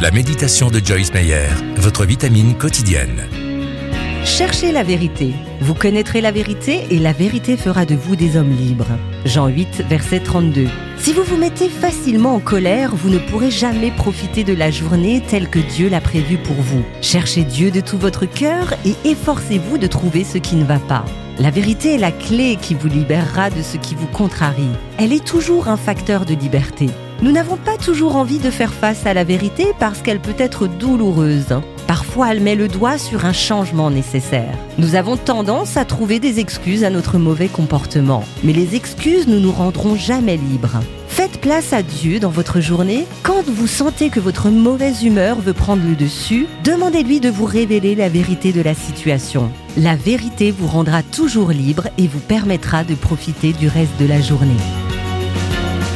La méditation de Joyce Meyer, votre vitamine quotidienne. Cherchez la vérité. Vous connaîtrez la vérité et la vérité fera de vous des hommes libres. Jean 8, verset 32. Si vous vous mettez facilement en colère, vous ne pourrez jamais profiter de la journée telle que Dieu l'a prévue pour vous. Cherchez Dieu de tout votre cœur et efforcez-vous de trouver ce qui ne va pas. La vérité est la clé qui vous libérera de ce qui vous contrarie. Elle est toujours un facteur de liberté. Nous n'avons pas toujours envie de faire face à la vérité parce qu'elle peut être douloureuse. Parfois, elle met le doigt sur un changement nécessaire. Nous avons tendance à trouver des excuses à notre mauvais comportement. Mais les excuses ne nous rendront jamais libres. Faites place à Dieu dans votre journée. Quand vous sentez que votre mauvaise humeur veut prendre le dessus, demandez-lui de vous révéler la vérité de la situation. La vérité vous rendra toujours libre et vous permettra de profiter du reste de la journée.